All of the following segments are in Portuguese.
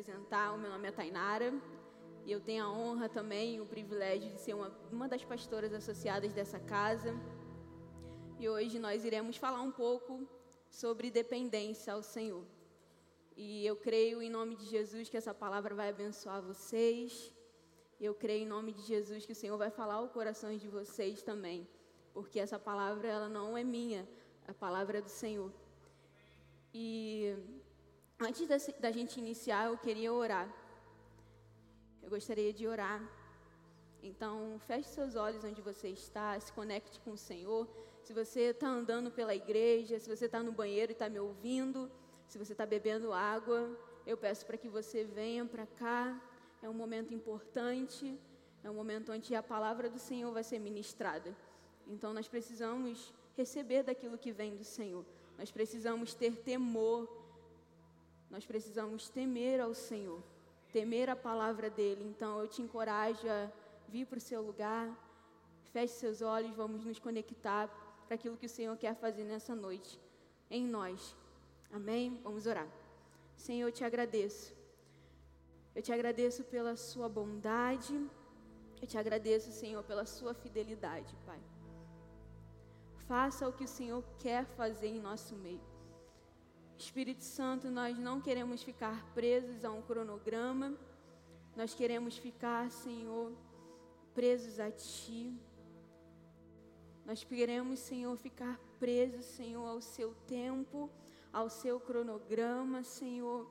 apresentar. O meu nome é Tainara e eu tenho a honra também o privilégio de ser uma, uma das pastoras associadas dessa casa. E hoje nós iremos falar um pouco sobre dependência ao Senhor. E eu creio em nome de Jesus que essa palavra vai abençoar vocês. Eu creio em nome de Jesus que o Senhor vai falar ao coração de vocês também, porque essa palavra ela não é minha, a palavra é do Senhor. E antes da, gente iniciar, eu queria orar. Eu gostaria de orar. Então, feche seus olhos onde você está, se conecte com o Senhor. Se você está andando pela igreja, se você está no banheiro e está me ouvindo, se você está bebendo água, eu peço para que você venha para cá. É um momento importante, é um momento onde a palavra do Senhor vai ser ministrada. Então, nós precisamos receber daquilo que vem do Senhor. Nós precisamos ter temor. Nós precisamos temer ao Senhor, temer a palavra dele. Então, eu te encorajo a vir para o seu lugar, feche seus olhos, vamos nos conectar para aquilo que o Senhor quer fazer nessa noite em nós. Amém? Vamos orar. Senhor, eu te agradeço. Eu te agradeço pela sua bondade. Eu te agradeço, Senhor, pela sua fidelidade, Pai. Faça o que o Senhor quer fazer em nosso meio. Espírito Santo, nós não queremos ficar presos a um cronograma. Nós queremos ficar, Senhor, presos a Ti. Nós queremos, Senhor, ficar presos, Senhor, ao Seu tempo, ao Seu cronograma, Senhor.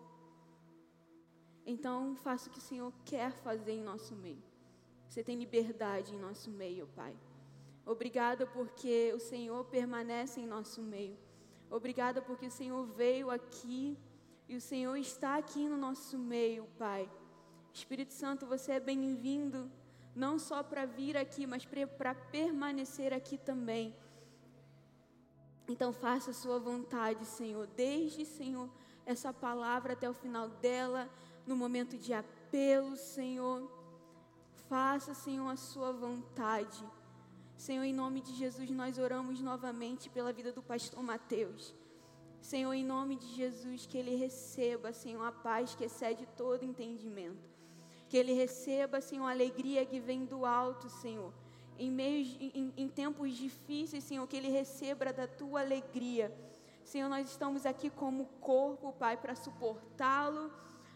Então, faça o que o Senhor quer fazer em nosso meio. Você tem liberdade em nosso meio, Pai. Obrigada porque o Senhor permanece em nosso meio. Obrigada porque o Senhor veio aqui e o Senhor está aqui no nosso meio, Pai. Espírito Santo, você é bem-vindo, não só para vir aqui, mas para permanecer aqui também. Então faça a sua vontade, Senhor. Desde, Senhor, essa palavra até o final dela, no momento de apelo, Senhor. Faça, Senhor, a sua vontade. Senhor, em nome de Jesus, nós oramos novamente pela vida do pastor Mateus. Senhor, em nome de Jesus, que ele receba, Senhor, a paz que excede todo entendimento. Que ele receba, Senhor, a alegria que vem do alto, Senhor. Em, meios, em, em tempos difíceis, Senhor, que ele receba da tua alegria. Senhor, nós estamos aqui como corpo, Pai, para suportá-lo.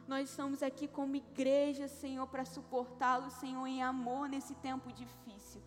Nós estamos aqui como igreja, Senhor, para suportá-lo, Senhor, em amor nesse tempo difícil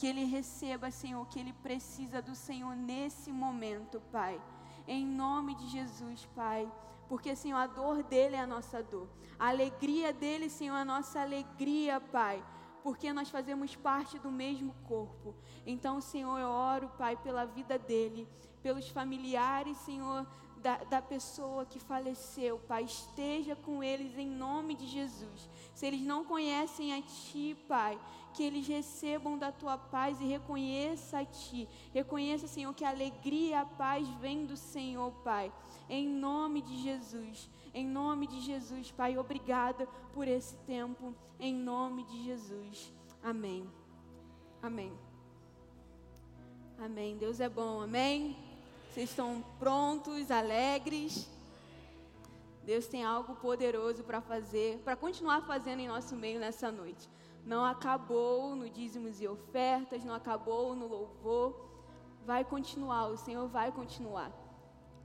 que ele receba, Senhor, que ele precisa do Senhor nesse momento, Pai. Em nome de Jesus, Pai. Porque, Senhor, a dor dele é a nossa dor. A alegria dele, Senhor, é a nossa alegria, Pai porque nós fazemos parte do mesmo corpo. Então, Senhor, eu oro, Pai, pela vida dele, pelos familiares, Senhor, da, da pessoa que faleceu, Pai. Esteja com eles em nome de Jesus. Se eles não conhecem a Ti, Pai, que eles recebam da Tua paz e reconheça a Ti. Reconheça, Senhor, que a alegria e a paz vem do Senhor, Pai. Em nome de Jesus. Em nome de Jesus, Pai, obrigada por esse tempo. Em nome de Jesus. Amém. Amém. Amém. Deus é bom. Amém. Vocês estão prontos, alegres? Deus tem algo poderoso para fazer, para continuar fazendo em nosso meio nessa noite. Não acabou no dízimos e ofertas, não acabou no louvor. Vai continuar, o Senhor vai continuar.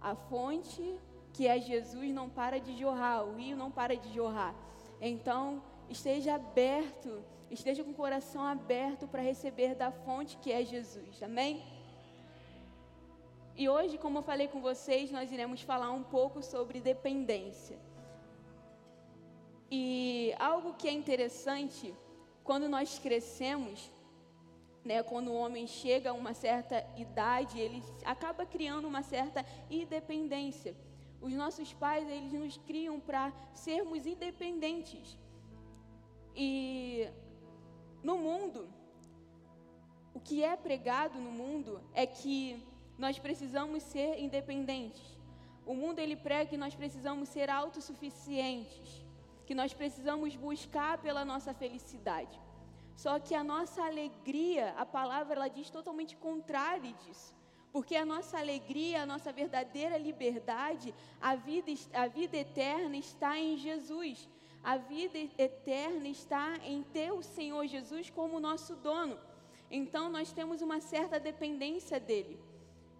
A fonte que é Jesus não para de jorrar, o rio não para de jorrar. Então, esteja aberto, esteja com o coração aberto para receber da fonte que é Jesus. Amém? E hoje, como eu falei com vocês, nós iremos falar um pouco sobre dependência. E algo que é interessante, quando nós crescemos, né, quando o homem chega a uma certa idade, ele acaba criando uma certa independência. Os nossos pais, eles nos criam para sermos independentes. E no mundo, o que é pregado no mundo é que nós precisamos ser independentes. O mundo ele prega que nós precisamos ser autossuficientes, que nós precisamos buscar pela nossa felicidade. Só que a nossa alegria, a palavra ela diz totalmente contrário disso. porque a nossa alegria, a nossa verdadeira liberdade, a vida, a vida eterna está em Jesus. A vida eterna está em ter o Senhor Jesus como nosso dono. Então nós temos uma certa dependência dele.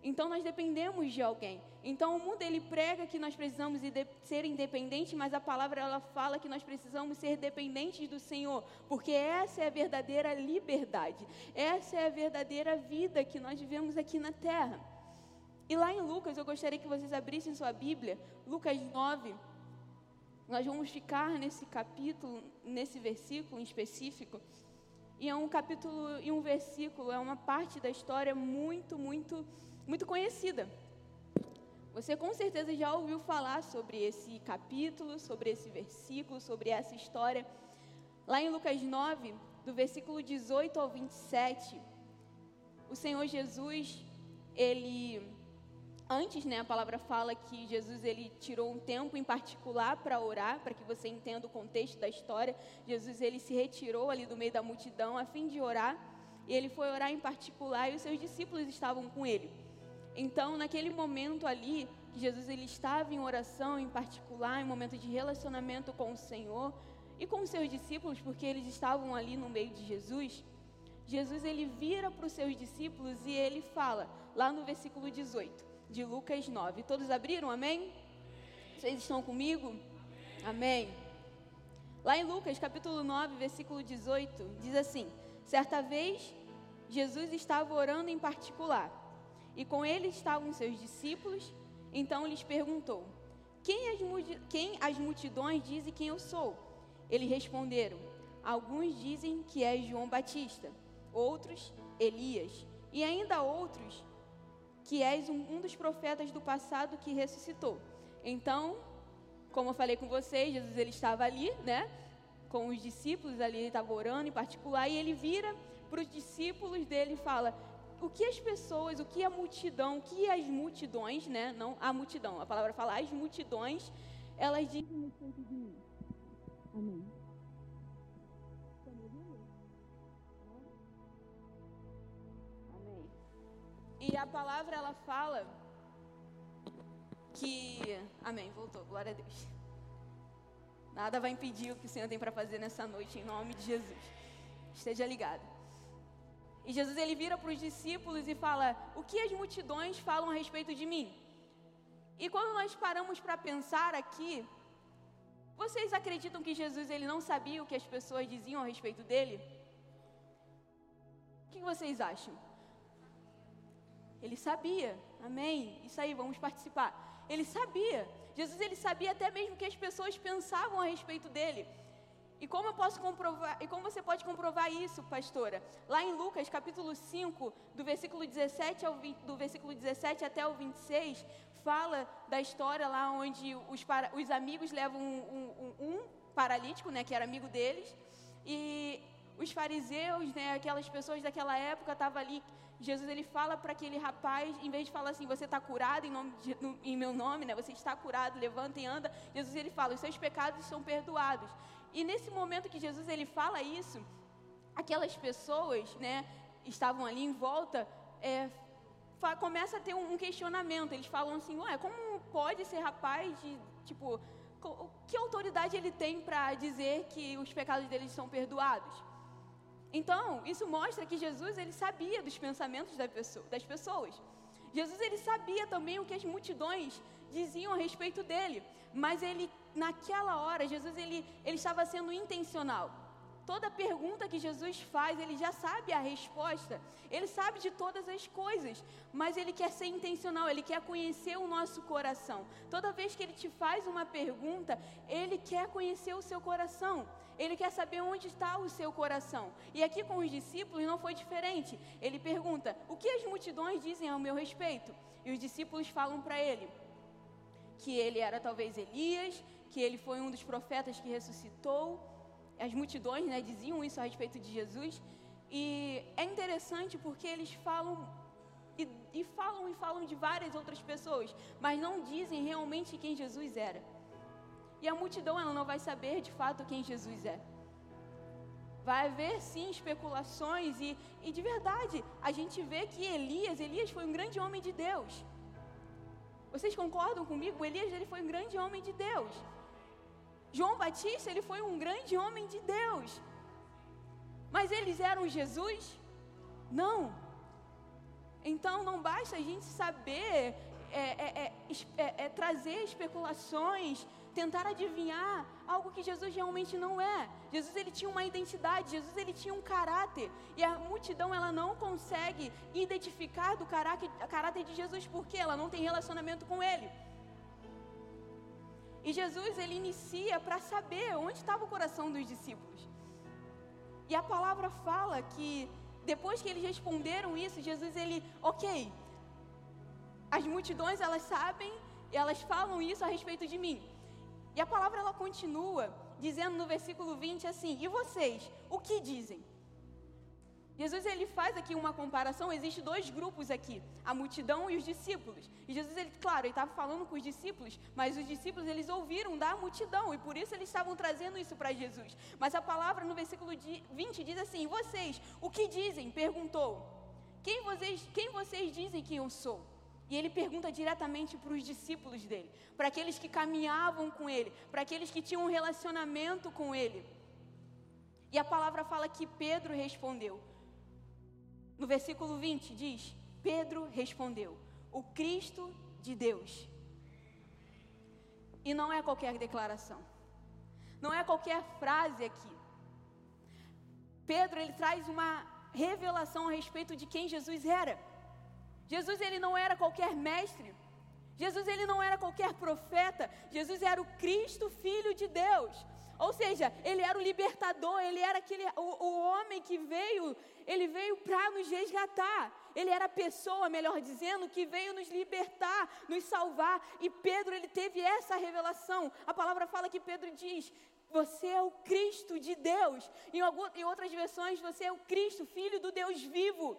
Então nós dependemos de alguém. Então o mundo ele prega que nós precisamos ser independentes, mas a palavra ela fala que nós precisamos ser dependentes do Senhor, porque essa é a verdadeira liberdade. Essa é a verdadeira vida que nós vivemos aqui na terra. E lá em Lucas, eu gostaria que vocês abrissem sua Bíblia, Lucas 9. Nós vamos ficar nesse capítulo, nesse versículo em específico. E é um capítulo e um versículo, é uma parte da história muito, muito muito conhecida. Você com certeza já ouviu falar sobre esse capítulo, sobre esse versículo, sobre essa história. Lá em Lucas 9, do versículo 18 ao 27, o Senhor Jesus, ele antes, né, a palavra fala que Jesus ele tirou um tempo em particular para orar, para que você entenda o contexto da história. Jesus ele se retirou ali do meio da multidão a fim de orar, e ele foi orar em particular e os seus discípulos estavam com ele. Então, naquele momento ali, que Jesus ele estava em oração em particular, em momento de relacionamento com o Senhor e com os seus discípulos, porque eles estavam ali no meio de Jesus. Jesus ele vira para os seus discípulos e ele fala, lá no versículo 18 de Lucas 9. Todos abriram? Amém? Vocês estão comigo? Amém. Lá em Lucas, capítulo 9, versículo 18, diz assim: Certa vez, Jesus estava orando em particular e com ele estavam seus discípulos. Então lhes perguntou: quem as, quem as multidões dizem quem eu sou? Eles responderam: Alguns dizem que é João Batista, outros Elias, e ainda outros que és um, um dos profetas do passado que ressuscitou. Então, como eu falei com vocês, Jesus ele estava ali, né? Com os discípulos ali, ele estava orando em particular, e ele vira para os discípulos dele e fala: o que as pessoas, o que a multidão, o que as multidões, né? Não a multidão, a palavra fala as multidões, elas dizem respeito de mim. Amém. Amém. E a palavra ela fala que. Amém, voltou, glória a Deus. Nada vai impedir o que o Senhor tem para fazer nessa noite, em nome de Jesus. Esteja ligado. E Jesus ele vira para os discípulos e fala: O que as multidões falam a respeito de mim? E quando nós paramos para pensar aqui, vocês acreditam que Jesus ele não sabia o que as pessoas diziam a respeito dele? O que vocês acham? Ele sabia, amém? Isso aí, vamos participar. Ele sabia. Jesus ele sabia até mesmo o que as pessoas pensavam a respeito dele. E como eu posso comprovar, e como você pode comprovar isso, pastora? Lá em Lucas, capítulo 5, do versículo 17 ao 20, do versículo 17 até o 26, fala da história lá onde os, para, os amigos levam um, um, um, paralítico, né, que era amigo deles, e os fariseus, né, aquelas pessoas daquela época estavam ali. Jesus ele fala para aquele rapaz, em vez de falar assim, você está curado em, nome de, no, em meu nome, né, você está curado, levanta e anda. Jesus ele fala, os seus pecados são perdoados. E nesse momento que Jesus ele fala isso, aquelas pessoas, né, estavam ali em volta, é, começa a ter um, questionamento. Eles falam assim, ué, como pode esse rapaz de, tipo, que autoridade ele tem para dizer que os pecados deles são perdoados? Então, isso mostra que Jesus ele sabia dos pensamentos das pessoas. Jesus ele sabia também o que as multidões diziam a respeito dele, mas ele naquela hora, Jesus ele, ele estava sendo intencional. Toda pergunta que Jesus faz, ele já sabe a resposta. Ele sabe de todas as coisas, mas ele quer ser intencional, ele quer conhecer o nosso coração. Toda vez que ele te faz uma pergunta, ele quer conhecer o seu coração. Ele quer saber onde está o seu coração. E aqui com os discípulos não foi diferente. Ele pergunta: "O que as multidões dizem ao meu respeito?" E os discípulos falam para ele: que ele era talvez Elias, que ele foi um dos profetas que ressuscitou. As multidões né, diziam isso a respeito de Jesus. E é interessante porque eles falam e, e, falam e falam de várias outras pessoas, mas não dizem realmente quem Jesus era. E a multidão ela não vai saber de fato quem Jesus é. vai haver sim especulações e, e de verdade, a gente vê que Elias, Elias foi um grande homem de Deus. Vocês concordam comigo? Elias ele foi um grande homem de Deus. João Batista ele foi um grande homem de Deus. Mas eles eram Jesus? Não. Então não basta a gente saber é, é, é, é trazer especulações tentar adivinhar algo que Jesus realmente não é. Jesus ele tinha uma identidade, Jesus ele tinha um caráter, e a multidão ela não consegue identificar do caráter, caráter de Jesus porque ela não tem relacionamento com ele. E Jesus ele inicia para saber onde estava o coração dos discípulos. E a palavra fala que depois que eles responderam isso, Jesus ele, OK, as multidões elas sabem, elas falam isso a respeito de mim. E a palavra ela continua dizendo no versículo 20 assim: "E vocês, o que dizem?" Jesus ele faz aqui uma comparação, existe dois grupos aqui, a multidão e os discípulos. E Jesus ele, claro, ele estava falando com os discípulos, mas os discípulos eles ouviram da multidão e por isso eles estavam trazendo isso para Jesus. Mas a palavra no versículo 20 diz assim: "Vocês, o que dizem?" perguntou. Quem vocês, quem vocês dizem que eu sou? E ele pergunta diretamente para os discípulos dele, para aqueles que caminhavam com ele, para aqueles que tinham um relacionamento com ele. E a palavra fala que Pedro respondeu. No versículo 20 diz: Pedro respondeu: O Cristo de Deus. E não é qualquer declaração, não é qualquer frase aqui. Pedro ele traz uma revelação a respeito de quem Jesus era. Jesus ele não era qualquer mestre. Jesus ele não era qualquer profeta. Jesus era o Cristo, filho de Deus. Ou seja, ele era o libertador, ele era aquele o, o homem que veio, ele veio para nos resgatar. Ele era a pessoa, melhor dizendo, que veio nos libertar, nos salvar. E Pedro ele teve essa revelação. A palavra fala que Pedro diz: você é o Cristo de Deus. Em, algumas, em outras versões, você é o Cristo, filho do Deus vivo.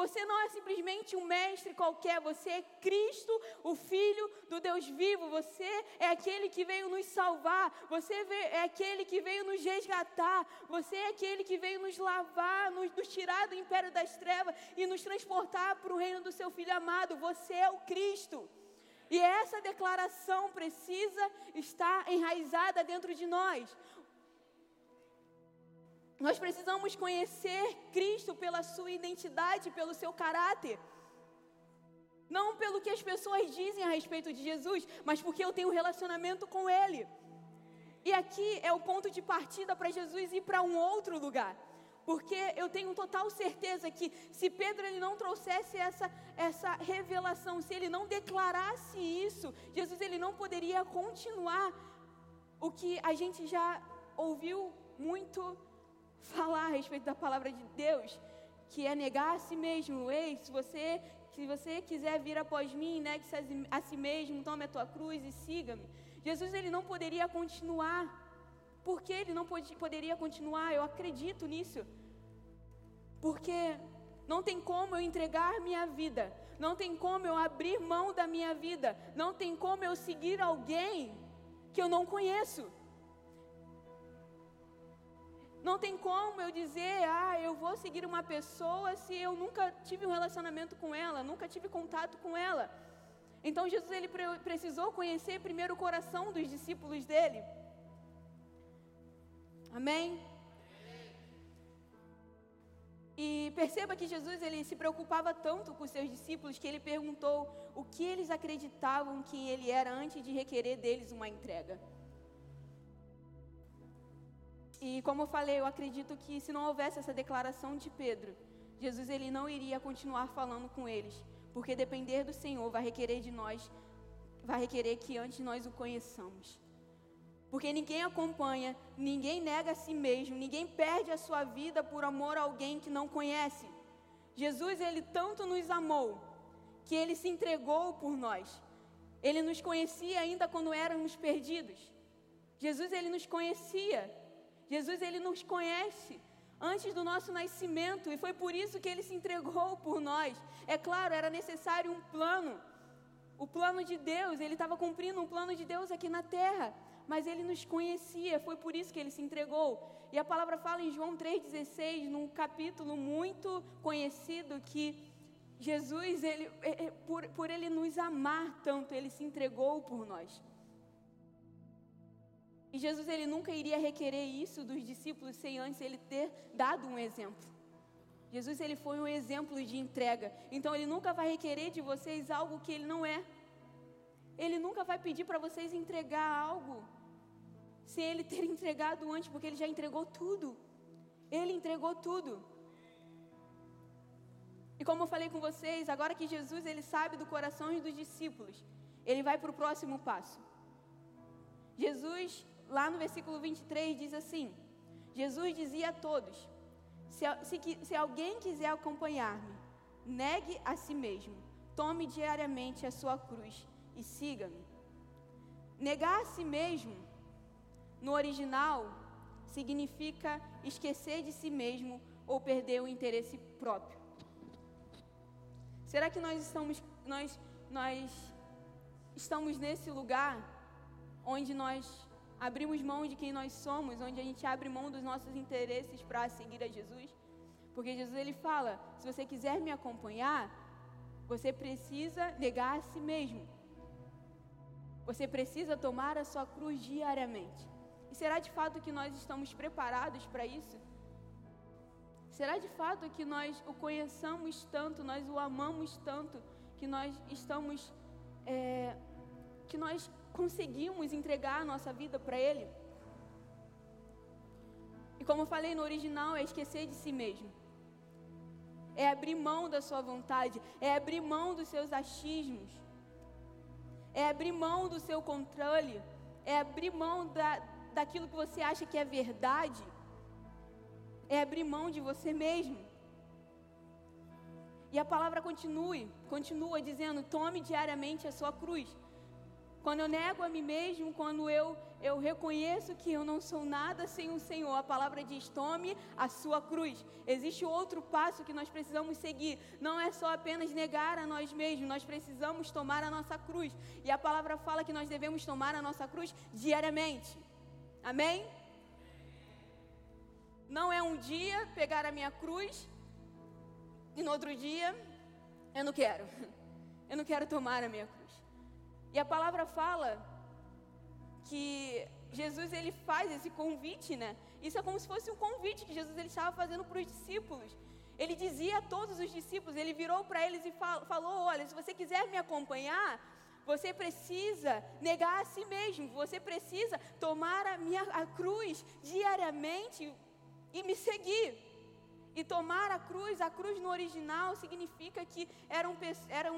Você não é simplesmente um mestre qualquer, você é Cristo, o Filho do Deus vivo. Você é aquele que veio nos salvar, você é aquele que veio nos resgatar, você é aquele que veio nos lavar, nos, nos tirar do império das trevas e nos transportar para o reino do seu Filho amado. Você é o Cristo. E essa declaração precisa estar enraizada dentro de nós. Nós precisamos conhecer Cristo pela sua identidade, pelo seu caráter. Não pelo que as pessoas dizem a respeito de Jesus, mas porque eu tenho um relacionamento com Ele. E aqui é o ponto de partida para Jesus ir para um outro lugar. Porque eu tenho total certeza que se Pedro ele não trouxesse essa, essa revelação, se ele não declarasse isso, Jesus ele não poderia continuar o que a gente já ouviu muito falar a respeito da palavra de Deus, que é negar a si mesmo. Ei, se você, se você quiser vir após mim, negue-se a si mesmo, tome a tua cruz e siga-me. Jesus ele não poderia continuar. Por que ele não pode, poderia continuar? Eu acredito nisso. Porque não tem como eu entregar minha vida, não tem como eu abrir mão da minha vida, não tem como eu seguir alguém que eu não conheço. Não tem como eu dizer, ah, eu vou seguir uma pessoa se eu nunca tive um relacionamento com ela, nunca tive contato com ela. Então Jesus ele precisou conhecer primeiro o coração dos discípulos dele. Amém? E perceba que Jesus ele se preocupava tanto com seus discípulos que ele perguntou o que eles acreditavam que ele era antes de requerer deles uma entrega. E como eu falei, eu acredito que se não houvesse essa declaração de Pedro, Jesus ele não iria continuar falando com eles, porque depender do Senhor vai requerer de nós, vai requerer que antes nós o conheçamos. Porque ninguém acompanha, ninguém nega a si mesmo, ninguém perde a sua vida por amor a alguém que não conhece. Jesus ele tanto nos amou que ele se entregou por nós. Ele nos conhecia ainda quando éramos perdidos. Jesus ele nos conhecia Jesus ele nos conhece antes do nosso nascimento e foi por isso que ele se entregou por nós. É claro, era necessário um plano. O plano de Deus, ele estava cumprindo um plano de Deus aqui na terra. mas ele nos conhecia, foi por isso que ele se entregou. E a palavra fala em João 3,16, num capítulo muito conhecido, que Jesus, ele, é, é, por, por ele nos amar tanto, ele se entregou por nós. E Jesus, ele nunca iria requerer isso dos discípulos sem antes ele ter dado um exemplo. Jesus, ele foi um exemplo de entrega. Então, ele nunca vai requerer de vocês algo que ele não é. Ele nunca vai pedir para vocês entregar algo sem ele ter entregado antes, porque ele já entregou tudo. Ele entregou tudo. E como eu falei com vocês, agora que Jesus ele sabe do coração dos discípulos, ele vai para o próximo passo. Jesus, lá no versículo 23, diz assim: Jesus dizia a todos: se, se, se alguém quiser acompanhar-me, negue a si mesmo, tome diariamente a sua cruz e siga-me. Negar a si mesmo, no original, significa esquecer de si mesmo ou perder o interesse próprio. Será que nós estamos, nós, nós estamos nesse lugar onde nós abrimos mão de quem nós somos, onde a gente abre mão dos nossos interesses para seguir a Jesus? Porque Jesus ele fala: se você quiser me acompanhar, você precisa negar a si mesmo. Você precisa tomar a sua cruz diariamente. E será de fato que nós estamos preparados para isso? Será de fato que nós o conheçamos tanto, nós o amamos tanto, que nós estamos, é, que nós conseguimos entregar a nossa vida para Ele? E como eu falei no original, é esquecer de si mesmo. É abrir mão da sua vontade, é abrir mão dos seus achismos é abrir mão do seu controle, é abrir mão da, daquilo que você acha que é verdade, é abrir mão de você mesmo. E a palavra continue, continua dizendo: tome diariamente a sua cruz. Quando eu nego a mim mesmo, quando eu, eu reconheço que eu não sou nada sem o Senhor, a palavra diz: tome a sua cruz. Existe outro passo que nós precisamos seguir. Não é só apenas negar a nós mesmos, nós precisamos tomar a nossa cruz. E a palavra fala que nós devemos tomar a nossa cruz diariamente. Amém? Não é um dia pegar a minha cruz e no outro dia eu não quero. Eu não quero tomar a minha cruz. E a palavra fala que Jesus ele faz esse convite, né? Isso é como se fosse um convite que Jesus ele estava fazendo para os discípulos. Ele dizia a todos os discípulos, ele virou para eles e falou: Olha, se você quiser me acompanhar, você precisa negar a si mesmo, você precisa tomar a minha a cruz diariamente e me seguir. E tomar a cruz, a cruz no original significa que eram, eram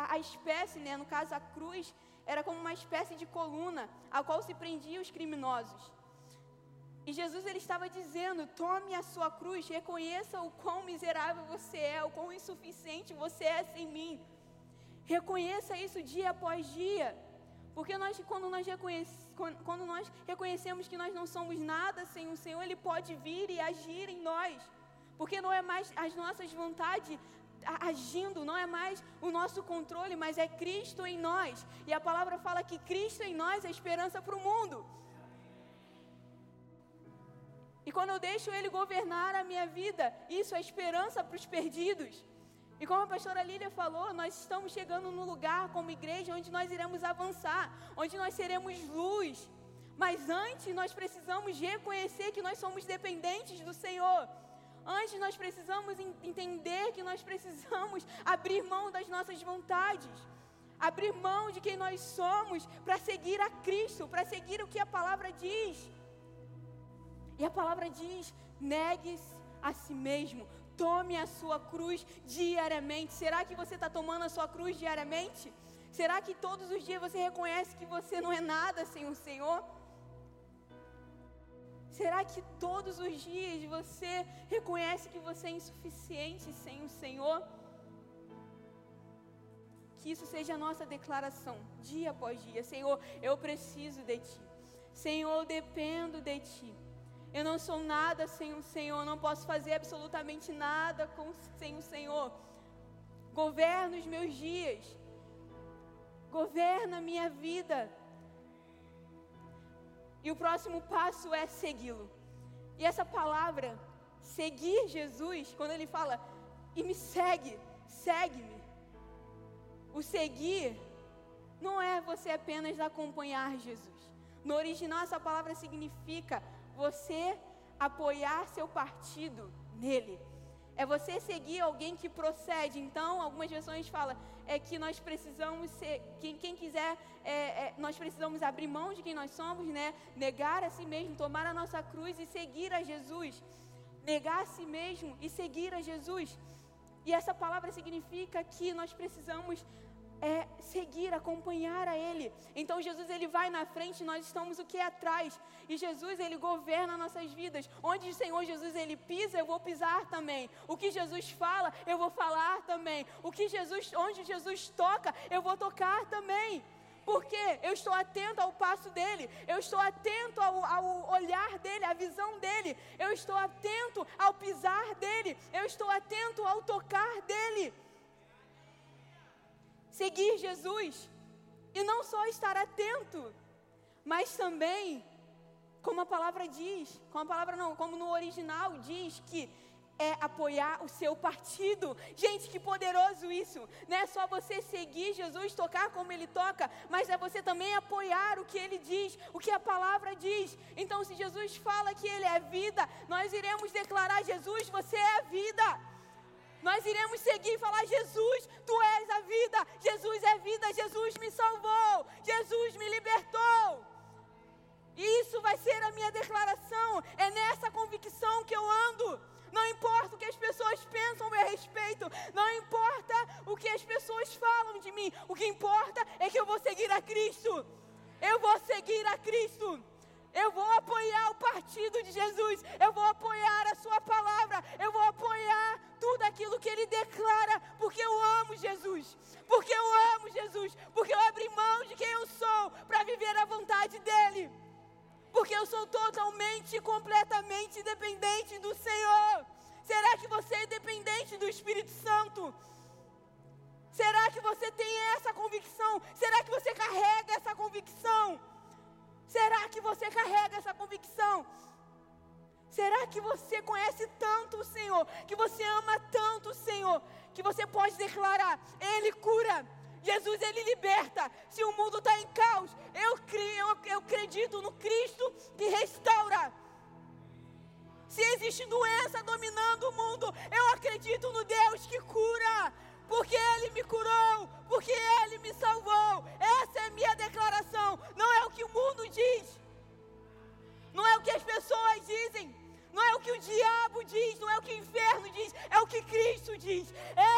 a, a espécie, né, no caso a cruz, era como uma espécie de coluna a qual se prendiam os criminosos. E Jesus ele estava dizendo: tome a sua cruz, reconheça o quão miserável você é, o quão insuficiente você é sem mim. Reconheça isso dia após dia. Porque nós, quando, nós quando nós reconhecemos que nós não somos nada sem o Senhor, Ele pode vir e agir em nós. Porque não é mais as nossas vontades agindo, não é mais o nosso controle, mas é Cristo em nós. E a palavra fala que Cristo em nós é esperança para o mundo. E quando eu deixo Ele governar a minha vida, isso é esperança para os perdidos. E como a pastora Lília falou, nós estamos chegando num lugar como igreja onde nós iremos avançar, onde nós seremos luz. Mas antes nós precisamos reconhecer que nós somos dependentes do Senhor. Antes nós precisamos entender que nós precisamos abrir mão das nossas vontades, abrir mão de quem nós somos para seguir a Cristo, para seguir o que a palavra diz. E a palavra diz: negue-se a si mesmo, tome a sua cruz diariamente. Será que você está tomando a sua cruz diariamente? Será que todos os dias você reconhece que você não é nada sem o Senhor? Será que todos os dias você reconhece que você é insuficiente sem o Senhor? Que isso seja a nossa declaração, dia após dia. Senhor, eu preciso de Ti. Senhor, eu dependo de Ti. Eu não sou nada sem o Senhor, não posso fazer absolutamente nada com, sem o Senhor. Governa os meus dias, governa a minha vida. E o próximo passo é segui-lo. E essa palavra, seguir Jesus, quando ele fala, e me segue, segue-me. O seguir não é você apenas acompanhar Jesus. No original, essa palavra significa você apoiar seu partido nele. É você seguir alguém que procede. Então, algumas versões falam é que nós precisamos ser, quem, quem quiser, é, é, nós precisamos abrir mão de quem nós somos, né? Negar a si mesmo, tomar a nossa cruz e seguir a Jesus. Negar a si mesmo e seguir a Jesus. E essa palavra significa que nós precisamos é seguir, acompanhar a Ele. Então Jesus ele vai na frente, nós estamos o que atrás. E Jesus ele governa nossas vidas. Onde o Senhor Jesus ele pisa, eu vou pisar também. O que Jesus fala, eu vou falar também. O que Jesus, onde Jesus toca, eu vou tocar também. Porque eu estou atento ao passo dele, eu estou atento ao, ao, olhar dele, à visão dele, eu estou atento ao pisar dele, eu estou atento ao tocar dele seguir Jesus. E não só estar atento, mas também, como a palavra diz, como a palavra não, como no original diz que é apoiar o seu partido. Gente, que poderoso isso! Não é só você seguir Jesus, tocar como ele toca, mas é você também apoiar o que ele diz, o que a palavra diz. Então, se Jesus fala que ele é vida, nós iremos declarar: Jesus, você é a vida. Nós iremos seguir e falar: Jesus, tu és a vida, Jesus é vida, Jesus me salvou, Jesus me libertou. E isso vai ser a minha declaração, Que você ama tanto Senhor, que você pode declarar: Ele cura, Jesus Ele liberta. Se o mundo está em caos, eu, eu, eu acredito no Cristo que restaura. Se existe doença dominando o mundo, eu acredito no Deus que cura porque Ele me curou, porque Ele me salvou. Essa é a minha declaração. Não é o que o mundo diz, não é o que as pessoas dizem, não é o que o diabo diz, não é o que o inferno diz, é o que Cristo diz.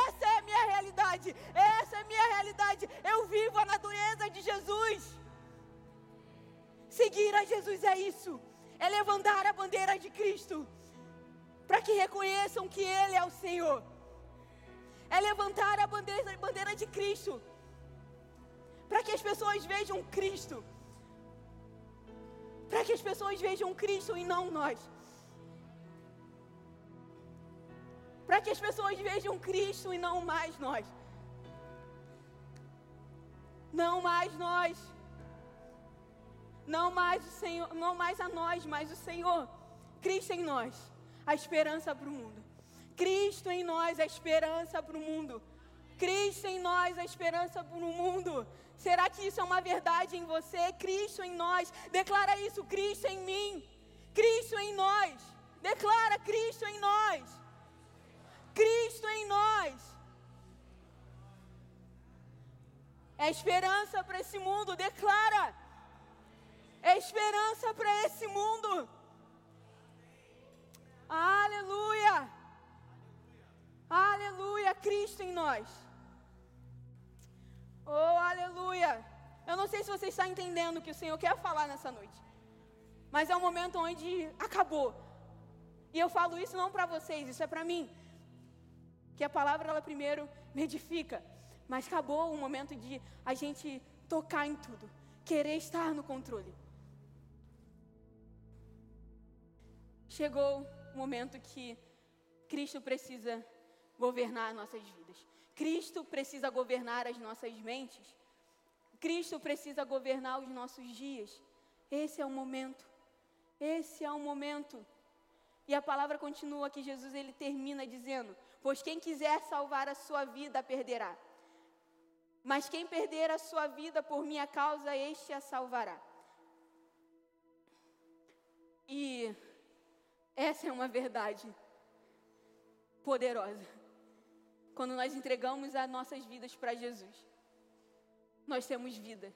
Essa é a minha realidade, essa é a minha realidade. Eu vivo a natureza de Jesus. Seguir a Jesus é isso, é levantar a bandeira de Cristo, para que reconheçam que Ele é o Senhor é levantar a bandeira, bandeira de Cristo, para que as pessoas vejam Cristo, para que as pessoas vejam Cristo e não nós. Para que as pessoas vejam Cristo e não mais nós. Não mais nós. Não mais o Senhor, não mais a nós, mas o Senhor. Cristo em nós, a esperança para o mundo. Cristo em nós, a esperança para o mundo. Cristo em nós, a esperança para o mundo. Será que isso é uma verdade em você? Cristo em nós. Declara isso, Cristo em mim. Cristo em nós. Declara Cristo em nós. Cristo em nós. É esperança para esse mundo. Declara. É esperança para esse mundo. Aleluia. Aleluia, Cristo em nós. Oh, aleluia. Eu não sei se você está entendendo o que o Senhor quer falar nessa noite. Mas é um momento onde acabou. E eu falo isso não para vocês, isso é para mim. Que a palavra ela primeiro me edifica, mas acabou o momento de a gente tocar em tudo, querer estar no controle. Chegou o momento que Cristo precisa governar nossas vidas. Cristo precisa governar as nossas mentes. Cristo precisa governar os nossos dias. Esse é o momento. Esse é o momento. E a palavra continua que Jesus ele termina dizendo: Pois quem quiser salvar a sua vida perderá. Mas quem perder a sua vida por minha causa, este a salvará. E essa é uma verdade poderosa. Quando nós entregamos as nossas vidas para Jesus, nós temos vida.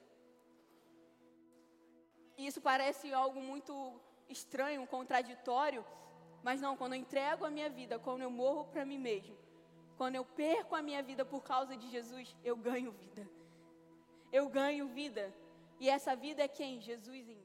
E isso parece algo muito estranho, contraditório, mas não, quando eu entrego a minha vida, quando eu morro para mim mesmo, quando eu perco a minha vida por causa de Jesus, eu ganho vida. Eu ganho vida. E essa vida é quem? Jesus em.